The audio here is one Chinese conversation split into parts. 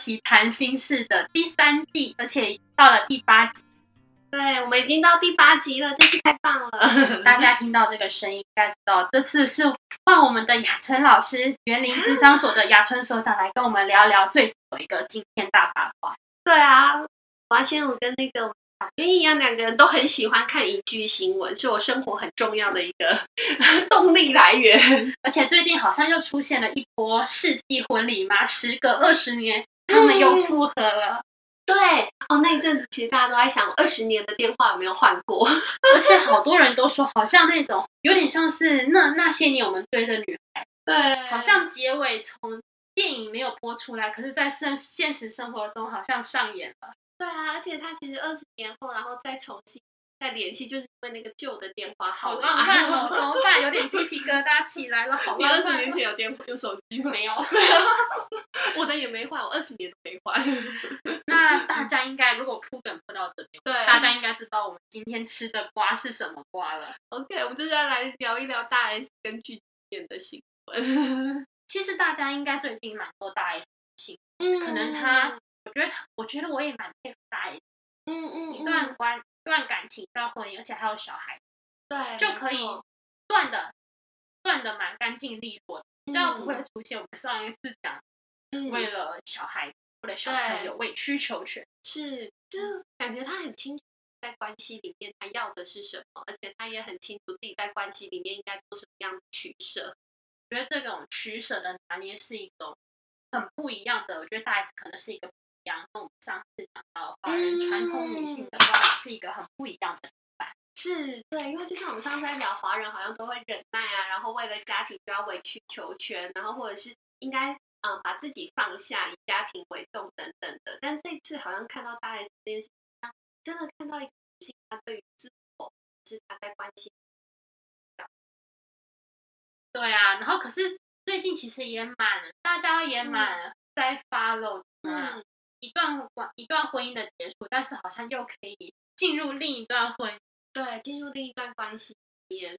奇谈心事的第三季，而且到了第八集。对，我们已经到第八集了，真是太棒了！大家听到这个声音，应该知道这次是换我们的雅春老师，园林智商所的雅春所长来跟我们聊聊最近有一个惊天大八卦。对啊，我发现我跟那个。跟一样，两个人都很喜欢看影剧新闻，是我生活很重要的一个 动力来源。而且最近好像又出现了一波世纪婚礼嘛，时隔二十年，他们又复合了。嗯、对哦，那一阵子其实大家都在想，二十年的电话有没有换过？而且好多人都说，好像那种有点像是那那些年我们追的女孩，对，好像结尾从电影没有播出来，可是在现现实生活中好像上演了。对啊，而且他其实二十年后，然后再重新再联系，就是因为那个旧的电话号码。好浪漫哦，怎么办？有点鸡皮疙瘩起来了。好浪漫。你二十年前有电话有手机吗？没有，我的也没换，我二十年都没换。那大家应该如果铺梗铺到这边，对，大家应该知道我们今天吃的瓜是什么瓜了。OK，我们接下来聊一聊大 S 跟具俊曄的新闻。其实大家应该最近蛮多大 S 的新闻，嗯，可能他。我觉得，我觉得我也蛮佩服大 S，嗯嗯，一段关一段感情到婚姻，而且还有小孩，对，就可以断的断的蛮干净利落的，这样不会出现我们上一次讲，嗯、为了小孩为了小朋友委曲求全，是，就感觉他很清楚在关系里面他要的是什么，而且他也很清楚自己在关系里面应该做什么样的取舍。我觉得这种取舍的拿捏是一种很不一样的，我觉得大 S 可能是一个。跟我们上次讲到华人传统女性的话，是一个很不一样的版。是对，因为就像我们上次在聊，华人好像都会忍耐啊，然后为了家庭就要委曲求全，然后或者是应该嗯、呃、把自己放下，以家庭为重等等的。但这次好像看到大 S 这件事情，真的看到一个女性，她对于自我是她在关系。对啊，然后可是最近其实也蛮大家也蛮在 follow 嗯。一段关一段婚姻的结束，但是好像又可以进入另一段婚姻，对，进入另一段关系里面。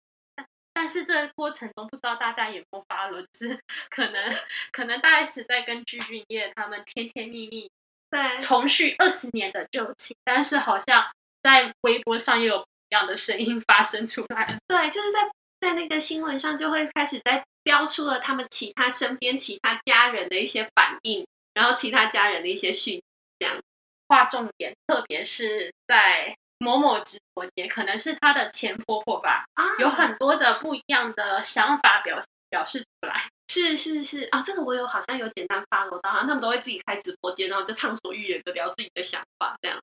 但是这个过程中，不知道大家有没有发了，就是 可能可能大 S 在跟具俊曄他们甜甜蜜蜜，对，重续二十年的旧情，但是好像在微博上又有不一样的声音发生出来。对，就是在在那个新闻上就会开始在标出了他们其他身边其他家人的一些反应。然后其他家人的一些讯息，这样划重点，特别是在某某直播间，可能是她的前婆婆吧，啊，有很多的不一样的想法表表示出来。是是是啊，这个我有好像有简单 follow 到，好像他们都会自己开直播间，然后就畅所欲言的聊自己的想法，这样。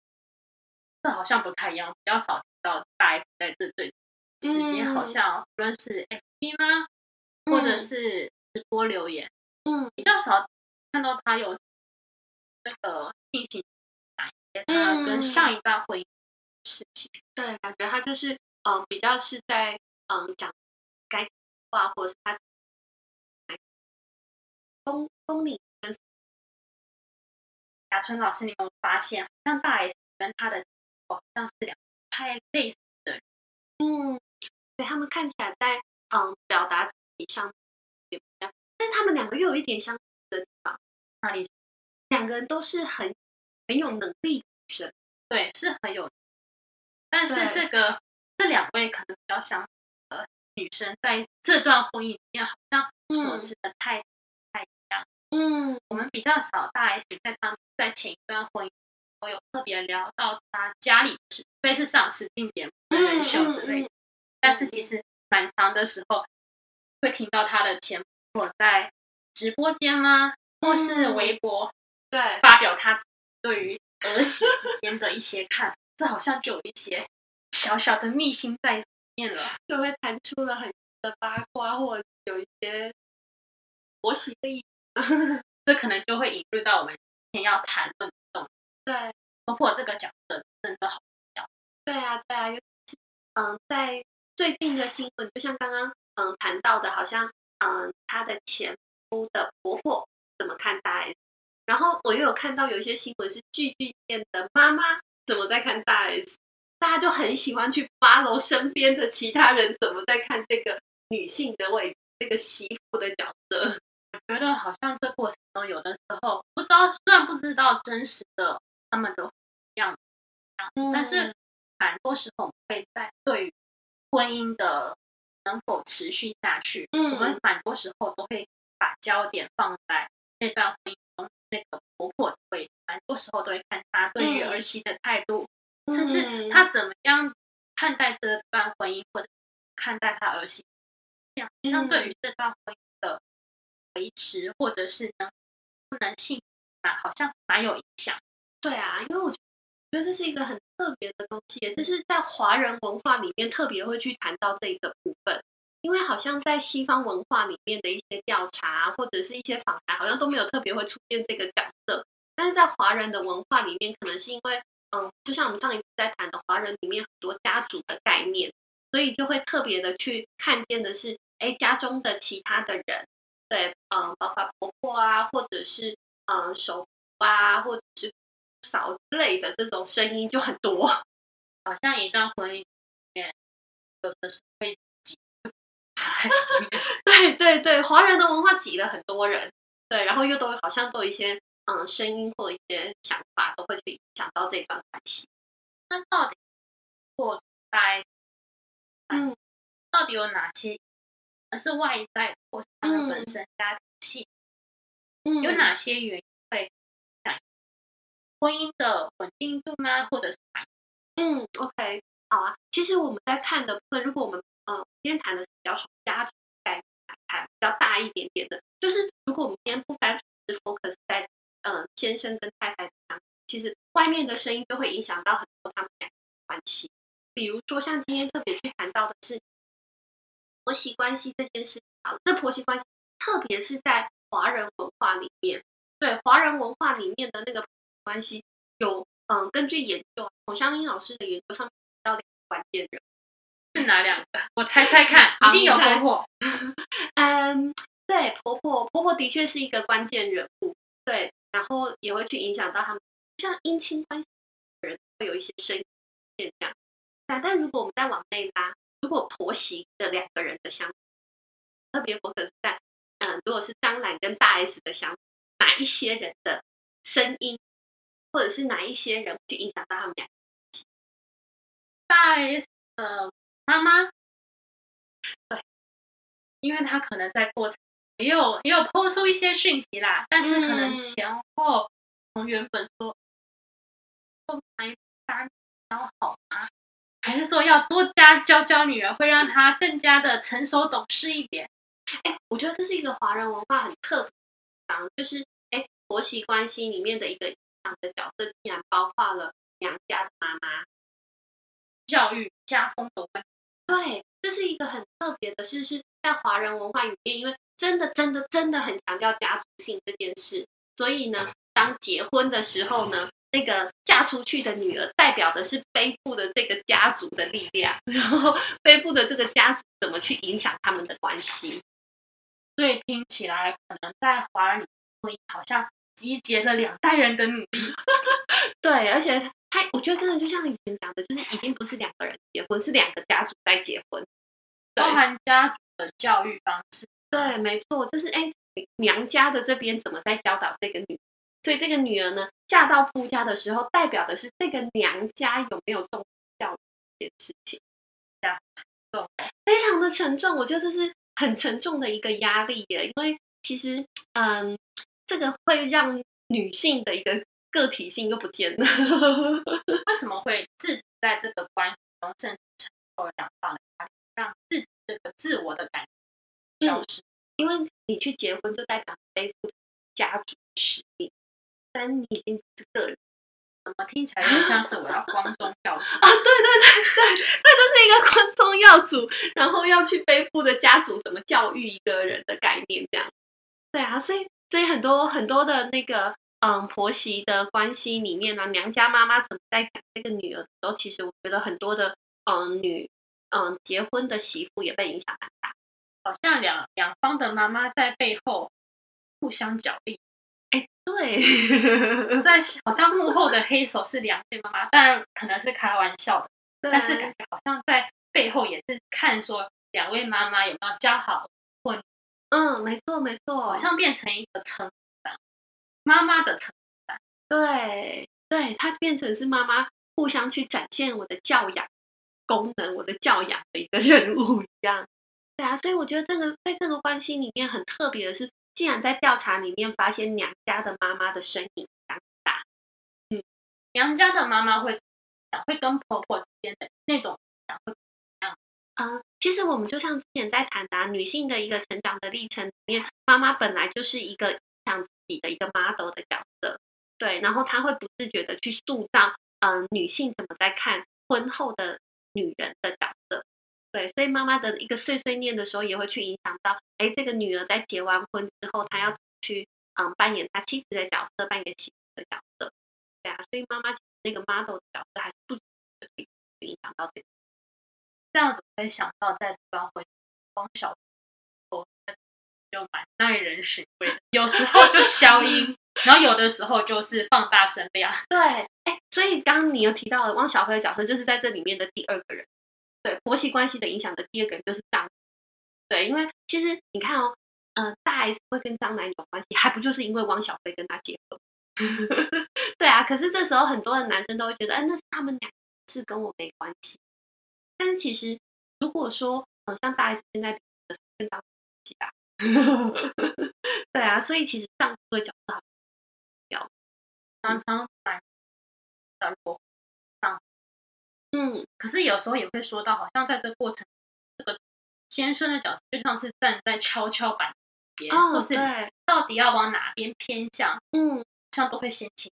这好像不太一样，比较少听到大 S 在这对时间，好像无论是 FB 吗，嗯，或者是直播留言，嗯，比较少。看到他有那个进行讲一些他跟上一段婚姻对，感觉他就是嗯比较是在嗯讲该话，或者是他东东里跟雅春老师，你有没有发现，好像大 S 跟他的好像是两太类似的人，嗯，对，他们看起来在嗯表达自己上也不一样，但是他们两个又有一点相似。的地方，哪里？两个人都是很很有能力的女生，对，是很有。但是这个这两位可能比较相似的女生，在这段婚姻里面，好像所持的态度不太一样。嗯，我们比较少大 S 在当在前一段婚姻，我有特别聊到他家里的事，非是上实境节目真人秀之类的。嗯嗯嗯、但是其实蛮长的时候，会听到他的前婆在。直播间吗？或是微博？嗯、对，发表他对于儿媳之间的一些看法，这好像就有一些小小的秘辛在里面了，就会弹出了很多的八卦，或者有一些婆媳的意思。这可能就会引入到我们今天要谈论的。对，婆婆这个角色真的好重要。对啊，对啊，尤其是嗯，在最近的新闻，就像刚刚嗯谈到的，好像嗯她的前夫的婆婆怎么看大 S，然后我又有看到有一些新闻是具俊曄的妈妈怎么在看大 S，大家就很喜欢去 follow 身边的其他人怎么在看这个女性的位置，这个媳妇的角色。我觉得好像这过程中有的时候不知道，虽然不知道真实的他们的样子，嗯、但是蛮多时候我们会在对于婚姻的能否持续下去，嗯、我们蛮多时候都会把焦点放在那段婚姻中那个婆婆的位置，蛮多时候都会看她对于儿媳的态度，嗯、甚至她怎么样看待这段婚姻，或者看待她儿媳，相对于这段婚姻的。维持或者是呢，不能信啊，好像蛮有影响。对啊，因为我觉得这是一个很特别的东西，就是在华人文化里面特别会去谈到这个部分。因为好像在西方文化里面的一些调查或者是一些访谈，好像都没有特别会出现这个角色。但是在华人的文化里面，可能是因为嗯，就像我们上一次在谈的，华人里面很多家族的概念，所以就会特别的去看见的是，哎，家中的其他的人。对，嗯，包括婆婆啊，或者是嗯，手啊，或者是嫂之类的这种声音就很多，好像一段婚姻里面有的是会挤，对对对，华人的文化挤了很多人，对，然后又都好像都有一些嗯声音或一些想法都会去影响到这段关系。那到底或在嗯，到底有哪些？而是外在或是他们本身家庭系，嗯，有哪些原因会影响婚姻的稳定度吗？或者是嗯，OK，好啊。其实我们在看的部分，如果我们呃今天谈的是比较从家族概念来看，比较大一点点的，就是如果我们今天不单是 focus 在嗯、先生跟太太上，其实外面的声音就会影响到很多他们的关系。比如说像今天特别去谈到的是。婆媳关系这件事情，好，这婆媳关系，特别是在华人文化里面，对华人文化里面的那个关系，有嗯，根据研究，孔祥英老师的研究上面提到两个关键人，是哪两个？我猜猜看，一定有婆婆。嗯，对，婆婆，婆婆的确是一个关键人物，对，然后也会去影响到他们，像姻亲关系的人会有一些声音现象，但但如果我们再往内拉。如果婆媳的两个人的相处，特别 focus 在，嗯，如果是张兰跟大 S 的相处，哪一些人的声音，或者是哪一些人去影响到他们俩？大 S 的妈妈，对，因为他可能在过程也有也有抛出一些讯息啦，但是可能前后从原本说，都还打比较好吗？还是说要多加教教女儿，会让她更加的成熟懂事一点。哎，我觉得这是一个华人文化很特别的地方，就是哎，婆媳关系里面的一个影响的角色，竟然包括了娘家的妈妈，教育家风的问题。对，这是一个很特别的事，是在华人文化里面，因为真的、真的、真的很强调家族性这件事，所以呢，当结婚的时候呢。那个嫁出去的女儿代表的是背负的这个家族的力量，然后背负的这个家族怎么去影响他们的关系？所以听起来可能在华人里婚姻好像集结了两代人的努力。对，而且他我觉得真的就像以前讲的，就是已经不是两个人结婚，是两个家族在结婚，包含家族的教育方式。对，没错，就是哎，娘家的这边怎么在教导这个女？所以这个女儿呢，嫁到夫家的时候，代表的是这个娘家有没有重教这件事情，这样重，非常的沉重。我觉得这是很沉重的一个压力耶，因为其实，嗯，这个会让女性的一个个体性又不见了。为什么会自己在这个关系中甚至承受两大的压力，让自己这个自我的感觉消失？嗯，因为你去结婚，就代表背负家族的使命。但你已经不是个人，怎么听起来就像是我要光宗耀祖啊？对对对对，那就是一个光宗耀祖，然后要去背负的家族怎么教育一个人的概念，这样。对啊，所以所以很多很多的那个嗯婆媳的关系里面呢、啊，娘家妈妈怎么在讲这个女儿的时候，其实我觉得很多的嗯女嗯结婚的媳妇也被影响很大，好像两两方的妈妈在背后互相角力。哎，对，在好像幕后的黑手是两位妈妈，当然可能是开玩笑的，但是感觉好像在背后也是看说两位妈妈有没有交好婚。嗯，没错没错，好像变成一个成长，妈妈的成长，对对，它变成是妈妈互相去展现我的教养功能，我的教养的一个 任务一样。对啊，所以我觉得这个在这个关系里面很特别的是。竟然在调查里面发现娘家的妈妈的身影很大，嗯，娘家的妈妈会会跟婆婆之间的那种会怎样？嗯，其实我们就像之前在谈的、啊、女性的一个成长的历程里面，妈妈本来就是一个像自己的一个 model 的角色，对，然后他会不自觉的去塑造，嗯、女性怎么在看婚后的女人的角色。对，所以妈妈的一个碎碎念的时候，也会去影响到，哎，这个女儿在结完婚之后，她要去嗯扮演她妻子的角色，扮演媳妇的角色，对啊，所以妈妈那个 model 的角色还是不足的，可以影响到这个。这样子会想到，在这段婚姻，汪小就蛮耐人寻味的，有时候就消音，然后有的时候就是放大声量。对，哎，所以刚刚你有提到的汪小菲的角色，就是在这里面的第二个人。对婆媳关系的影响的第二个人就是张，对，因为其实你看哦，呃，大 S 会跟张楠有关系，还不就是因为汪小菲跟他结婚？对啊，可是这时候很多的男生都会觉得，哎，那是他们俩是跟我没关系。但是其实如果说，嗯、像大 S 现在跟张起来，对啊，所以其实丈夫的角色很重要，常常蛮的。嗯，可是有时候也会说到，好像在这过程，这个先生的角色就像是站在跷跷板边，哦，或是到底要往哪边偏向，嗯，像都会先倾。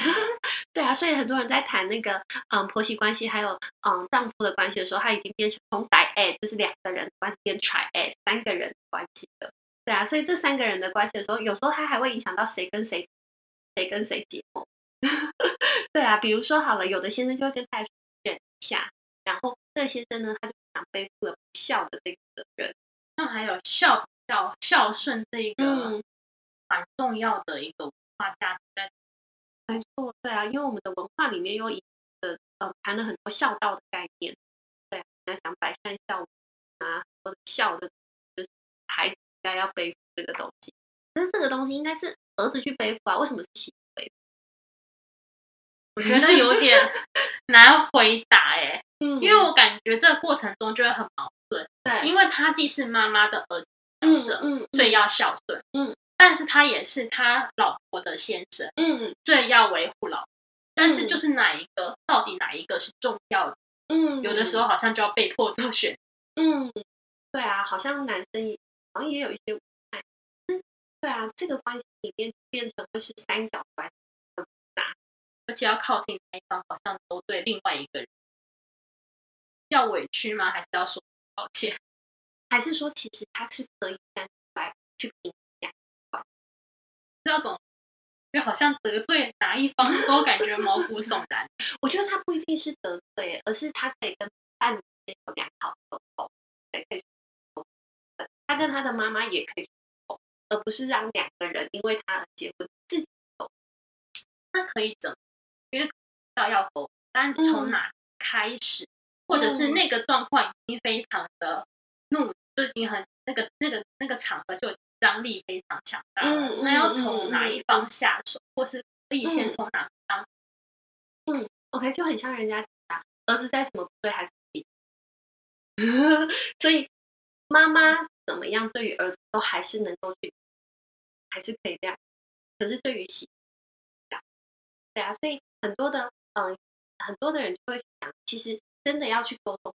对啊，所以很多人在谈那个嗯婆媳关系，还有嗯丈夫的关系的时候，他已经变成从 dyad 就是两个人的关系变 triad 三个人的关系的。对啊，所以这三个人的关系的时候，有时候他还会影响到谁跟谁，谁跟谁结盟。对啊，比如说好了，有的先生就会跟太太忍一下，然后这个先生呢，他就想背负了不孝的这个责任。那还有孝孝孝顺这一个蛮重要的一个文化价值在。没错，对啊，因为我们的文化里面又一呃呃谈了很多孝道的概念。对啊，讲百善孝啊，很多的孝的，就是孩子应该要背负这个东西。可是这个东西应该是儿子去背负啊，为什么是媳妇背负？我觉得有点 难回答哎、欸，嗯，因为我感觉这个过程中就会很矛盾，对，因为他既是妈妈的儿子角色，嗯，嗯，所以要孝顺，嗯，但是他也是他老婆的先生，嗯，所以要维护老婆，但是就是哪一个，到底哪一个是重要的？嗯，有的时候好像就要被迫做选，嗯，对啊，好像男生也好像也有一些无奈，嗯，对啊，这个关系里面变成的是三角关系。而且要靠近那一方，好像都对另外一个人要委屈吗？还是要说抱歉？还是说其实他是可以站出来去评价？这种，就好像得罪哪一方都感觉毛骨悚然。我觉得他不一定是得罪，而是他可以跟伴侣有良好沟通，对，可以沟通。他跟他的妈妈也可以沟通，而不是让两个人因为他而结婚自己沟通。那可以怎么？因为要要沟，但从哪开始，嗯、或者是那个状况已经非常的怒，就已经很那个那个那个场合就张力非常强大。嗯、那要从哪一方下手，嗯、或是可以先从哪方？嗯，OK，就很像人家讲，儿子再怎么不对还是你，所以妈妈怎么样对于儿子都还是能够去，还是可以这样。可是对于媳妇，对啊，所以。很多的嗯、呃，很多的人就会想，其实真的要去沟通，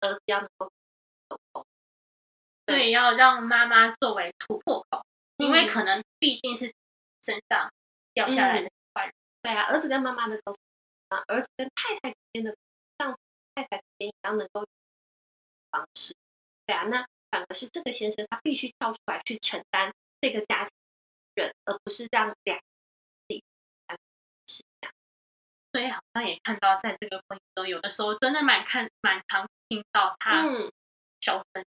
儿子要能够对，要让妈妈作为突破口，嗯、因为可能毕竟是身上掉下来的一块、嗯。对啊，儿子跟妈妈的沟通啊，儿子跟太太之间的，丈夫太太之间也要能够方式。对啊，那反而是这个先生他必须跳出来去承担这个家庭而不是让两自己是这样。所以好像也看到，在这个婚姻中，有的时候真的蛮看蛮常听到他小声、嗯，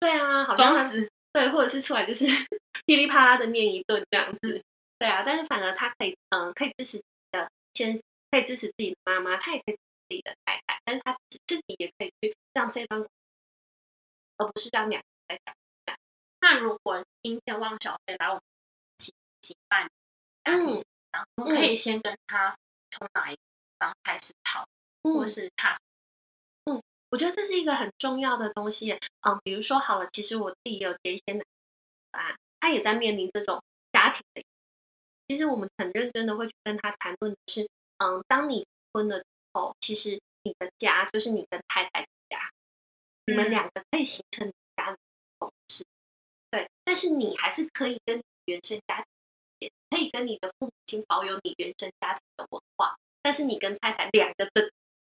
对啊，好像是对，或者是出来就是 噼里啪啦的念一顿这样子，对啊，但是反而他可以嗯、呃，可以支持的先，可以支持自己的妈妈，他也可以支持自己的太太，但是他自己也可以去让这段，而不是让两个人在讲。那如果今天汪小菲来我们一起办嗯，我们可以先跟他从哪一个地方开始讨，嗯，或是他，嗯，我觉得这是一个很重要的东西。嗯，比如说好了，其实我自己有接一些男啊，他也在面临这种家庭的。其实我们很认真的会去跟他谈论的是，嗯，当你婚了之后，其实你的家就是你跟太太的家，嗯，你们两个可以形成家的共识。对，但是你还是可以跟原生家庭，可以跟你的父母亲保有你原生家庭的文化，但是你跟太太两个的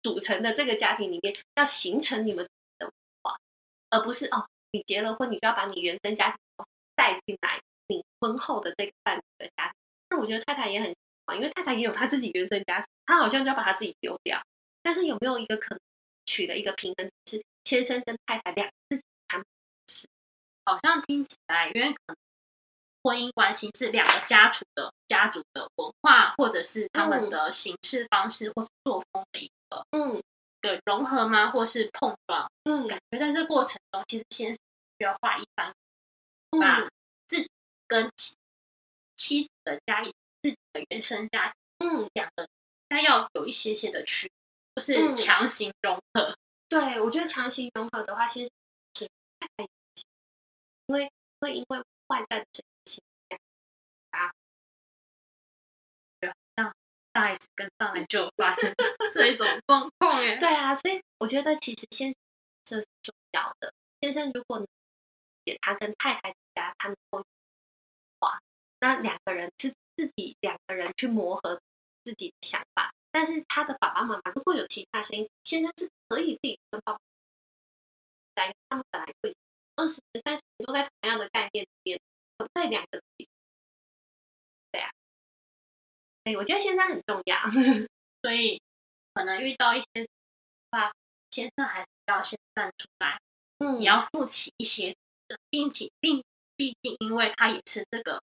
组成的这个家庭里面，要形成你们的文化，而不是哦，你结了婚，你就要把你原生家庭带进来，你婚后的这个伴侣的家庭。那我觉得太太也很因为太太也有她自己原生家庭，她好像就要把她自己丢掉。但是有没有一个可能取得一个平衡，是先生跟太太两个自己谈？好像听起来，因为可能婚姻关系是两个家族的家族的文化，或者是他们的行事方式或作风的一个嗯的融合吗？或是碰撞？嗯，感觉在这过程中，其实先生需要画一番，把自己跟妻妻子的家里自己的原生家庭，嗯，两个该要有一些些的区别，不是强行融合。嗯、对，我觉得强行融合的话，先是太。因为会因为外在的情大 S 跟上来就发生 这一种状况哎。对啊，所以我觉得其实先生是重要的。先生如果能给他跟太太家他们沟通的话，那两个人是自己两个人去磨合自己的想法。但是他的爸爸妈妈如果有其他声音，先生是可以自己跟爸爸在他们本来会。二十年、三十年都在同样的概念里面，可不可以两个？对，我觉得先生很重要，所以可能遇到一些话，先生还是要先站出来，嗯，你要负起一些的，并且并毕竟，因为他也是这个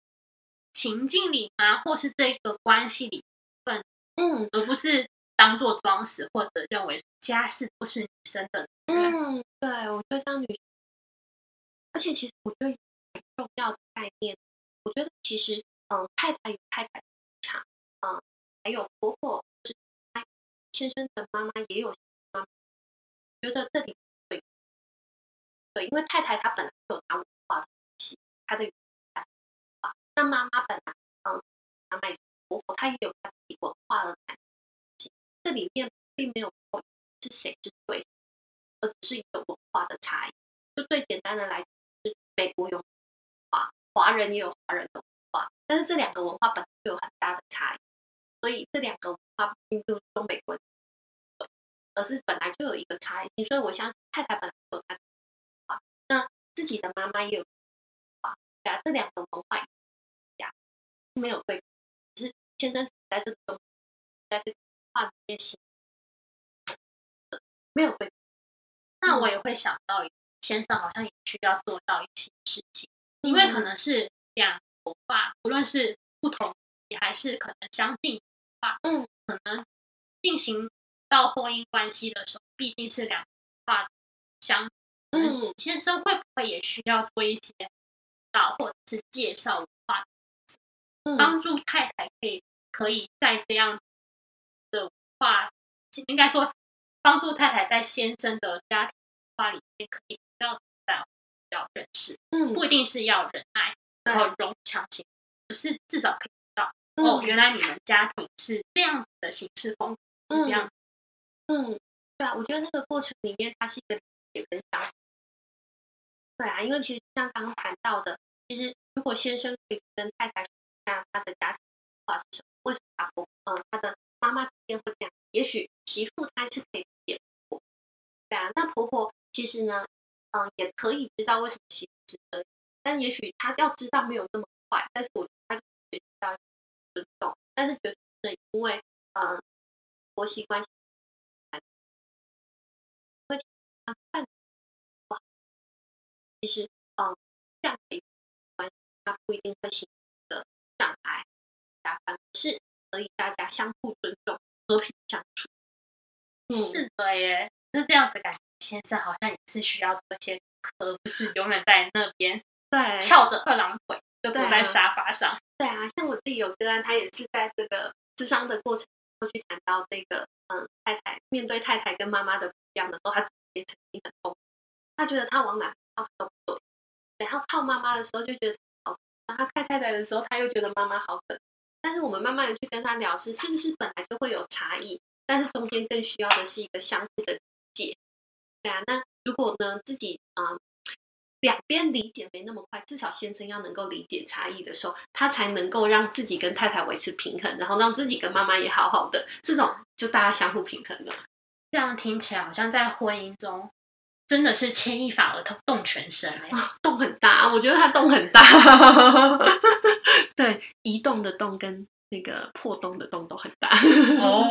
情境里啊，或是这个关系里份，嗯，而不是当做装饰，或者认为家事不是女生的，嗯，对，我觉得当女生。而且其实我觉得很重要的概念，我觉得其实嗯，太太有太太嗯，还有婆婆是先生的妈妈也有妈妈，觉得这里对对，因为太太她本来就有她文化的东西，她的文化，那妈妈本来嗯，妈妈婆婆她也有她自己文化的东西，这里面并没有说是谁是对，而只是一个文化的差异。就最简单的来是。美国有华，华人也有华人的文化，但是这两个文化本来就有很大的差异，所以这两个文化并不是中美关系，而是本来就有一个差异。所以我相信太太本来就有她的文化，那自己的妈妈也有啊，这两个文化呀没有对，只是先生在这个中，在这个文化里面行，没有对。那我也会想到。先生好像也需要做到一些事情，因为可能是两个文化，无论是不同，也还是可能相近的话，嗯，可能进行到婚姻关系的时候，毕竟是两个文化相，嗯，先生会不会也需要做一些导或者是介绍文化，帮助太太可以可以在这样的文化，应该说帮助太太在先生的家庭文化里面可以。要在要认识，嗯，不一定是要忍耐，然后融强行，可是至少可以哦，原来你们家庭是这样子的形式风格，是这样子，嗯，对啊，我觉得那个过程里面，它是一个理解跟相处，对啊，因为其实像刚刚谈到的，其实如果先生可以跟太太讲他的家庭文化是什么，为什么他婆嗯他的妈妈之间会这样，也许媳妇她是可以理解婆婆，对啊，那婆婆其实呢？嗯，也可以知道为什么媳妇是这样，但也许他要知道没有那么快。但是我她他但是绝对是因为嗯婆媳关系，会看哇，其实嗯这样的一个关系，它不一定会形成一个障碍，反而是可以大家相互尊重、和平相处。嗯，是的耶，是这样子感觉。先生好像也是需要做一些课，而不是永远在那边，对，翘着二郎腿就坐在沙发上。对啊，像我自己有个案，他也是在这个咨商的过程中去谈到这个，嗯，太太面对太太跟妈妈的不一样的时候，他自己也曾经很痛，他觉得他往哪靠都不对，然后靠妈妈的时候就觉得好，然后他看太太的时候，他又觉得妈妈好可。但是我们慢慢的去跟他聊，是是不是本来就会有差异，但是中间更需要的是一个相互的解。对啊，那如果呢，自己啊、两边理解没那么快，至少先生要能够理解差异的时候，他才能够让自己跟太太维持平衡，然后让自己跟妈妈也好好的，这种就大家相互平衡了。这样听起来好像在婚姻中真的是牵一发而动全身哎、哦，动很大，我觉得他动很大，对，移动的动跟那个破洞的洞都很大哦。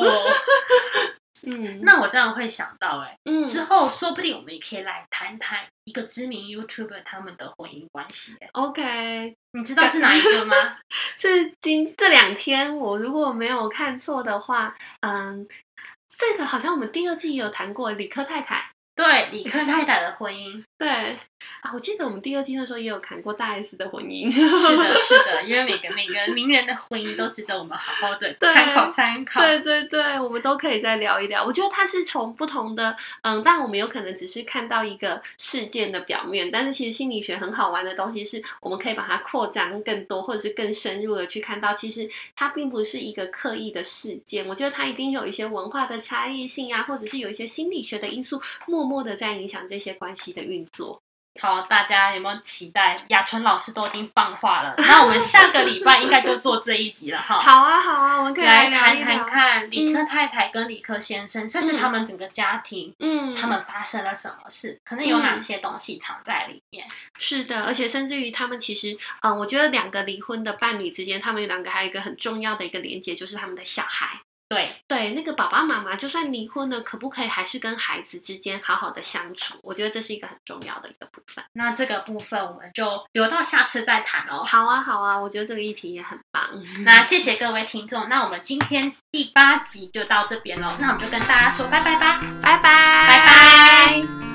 嗯，那我这样会想到、欸，哎，嗯，之后说不定我们也可以来谈谈一个知名 YouTuber 他们的婚姻关系、欸。OK，你知道是哪一个吗？是今这两天，我如果没有看错的话，嗯，这个好像我们第二季也有谈过理科太太。对，理科太太的婚姻。对啊，我记得我们第二季的时候也有谈过大 S 的婚姻。是的，是的，因为每个每个名人的婚姻都值得我们好好的参考参考。对对对，我们都可以再聊一聊。我觉得他是从不同的，嗯，但我们有可能只是看到一个事件的表面，但是其实心理学很好玩的东西是，我们可以把它扩张更多，或者是更深入的去看到，其实它并不是一个刻意的事件。我觉得它一定有一些文化的差异性啊，或者是有一些心理学的因素，默默的在影响这些关系的运作。好，大家有没有期待？雅纯老师都已经放话了，那我们下个礼拜应该就做这一集了哈。好啊，好啊，我们可以来，来谈谈看李克太太跟李克先生，嗯、甚至他们整个家庭，嗯，他们发生了什么事？可能有哪些东西藏在里面？是的，而且甚至于他们其实，嗯、呃，我觉得两个离婚的伴侣之间，他们两个还有一个很重要的一个连接，就是他们的小孩。对对，那个爸爸妈妈就算离婚了，可不可以还是跟孩子之间好好的相处？我觉得这是一个很重要的一个部分。那这个部分我们就留到下次再谈哦。好啊，好啊，我觉得这个议题也很棒。那谢谢各位听众，那我们今天第八集就到这边喽。那我们就跟大家说拜拜吧，拜拜，拜拜。